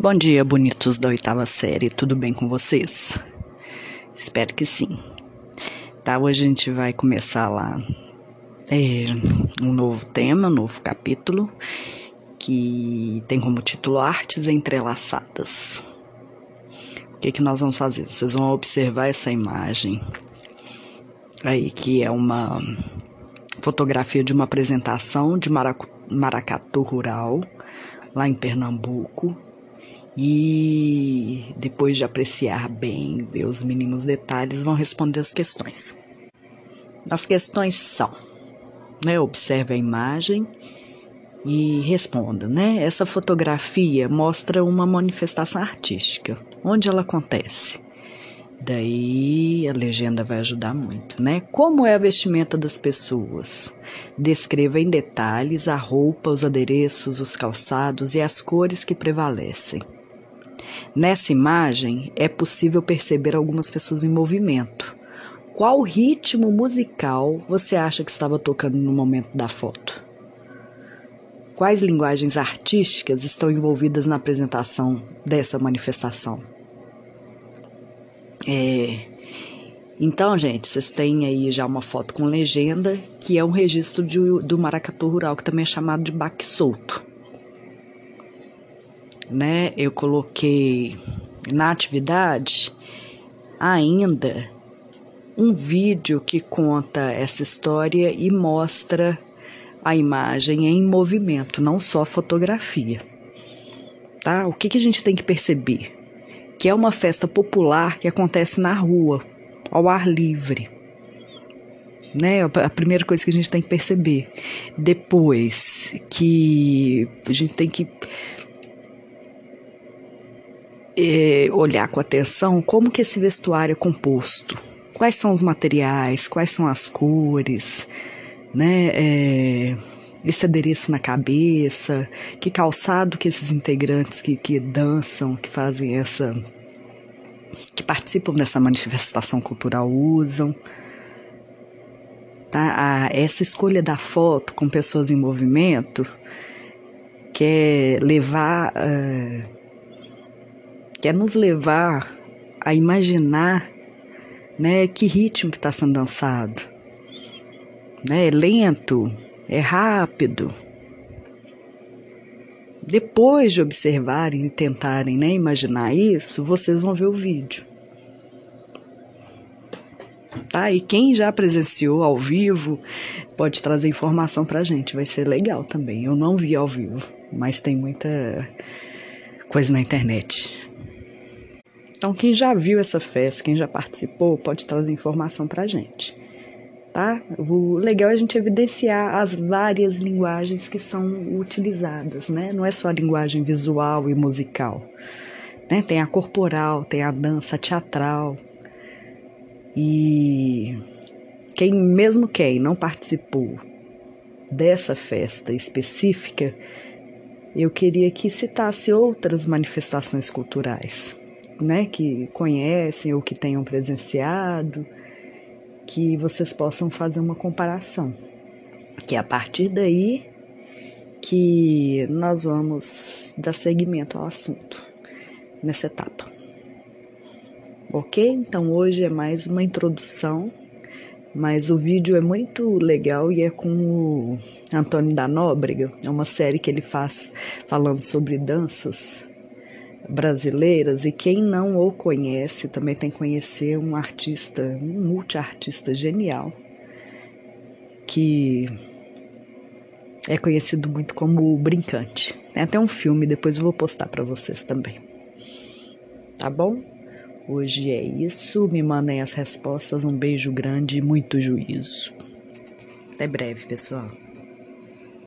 Bom dia, bonitos da oitava série, tudo bem com vocês? Espero que sim. Tá, hoje a gente vai começar lá é, um novo tema, um novo capítulo, que tem como título Artes Entrelaçadas. O que, que nós vamos fazer? Vocês vão observar essa imagem aí, que é uma fotografia de uma apresentação de maracatu rural, lá em Pernambuco e depois de apreciar bem, ver os mínimos detalhes, vão responder as questões. As questões são, né, observe a imagem e responda, né? Essa fotografia mostra uma manifestação artística. Onde ela acontece? Daí a legenda vai ajudar muito, né? Como é a vestimenta das pessoas? Descreva em detalhes a roupa, os adereços, os calçados e as cores que prevalecem. Nessa imagem é possível perceber algumas pessoas em movimento. Qual ritmo musical você acha que estava tocando no momento da foto? Quais linguagens artísticas estão envolvidas na apresentação dessa manifestação? É, então, gente, vocês têm aí já uma foto com legenda, que é um registro de, do maracatu rural, que também é chamado de baque solto né, eu coloquei na atividade ainda um vídeo que conta essa história e mostra a imagem em movimento, não só fotografia. Tá? O que, que a gente tem que perceber? Que é uma festa popular que acontece na rua, ao ar livre. Né? A primeira coisa que a gente tem que perceber. Depois que a gente tem que é, olhar com atenção como que esse vestuário é composto, quais são os materiais, quais são as cores, né? É, esse adereço na cabeça, que calçado que esses integrantes que, que dançam, que fazem essa. que participam dessa manifestação cultural usam. Tá? Essa escolha da foto com pessoas em movimento quer levar. Uh, quer nos levar a imaginar né, que ritmo que está sendo dançado. Né, é lento, é rápido. Depois de observarem e tentarem né, imaginar isso, vocês vão ver o vídeo. Tá? E quem já presenciou ao vivo pode trazer informação pra gente, vai ser legal também. Eu não vi ao vivo, mas tem muita coisa na internet. Então, quem já viu essa festa, quem já participou, pode trazer informação para a gente. Tá? O legal é a gente evidenciar as várias linguagens que são utilizadas, né? Não é só a linguagem visual e musical. Né? Tem a corporal, tem a dança teatral. E quem, mesmo quem não participou dessa festa específica, eu queria que citasse outras manifestações culturais né, que conhecem ou que tenham presenciado, que vocês possam fazer uma comparação. Que é a partir daí que nós vamos dar seguimento ao assunto nessa etapa. Ok? Então hoje é mais uma introdução, mas o vídeo é muito legal e é com o Antônio da Nóbrega, é uma série que ele faz falando sobre danças brasileiras e quem não o conhece também tem que conhecer um artista, um multiartista genial que é conhecido muito como Brincante. Tem até um filme, depois eu vou postar para vocês também. Tá bom? Hoje é isso. Me mandem as respostas. Um beijo grande e muito juízo. Até breve, pessoal.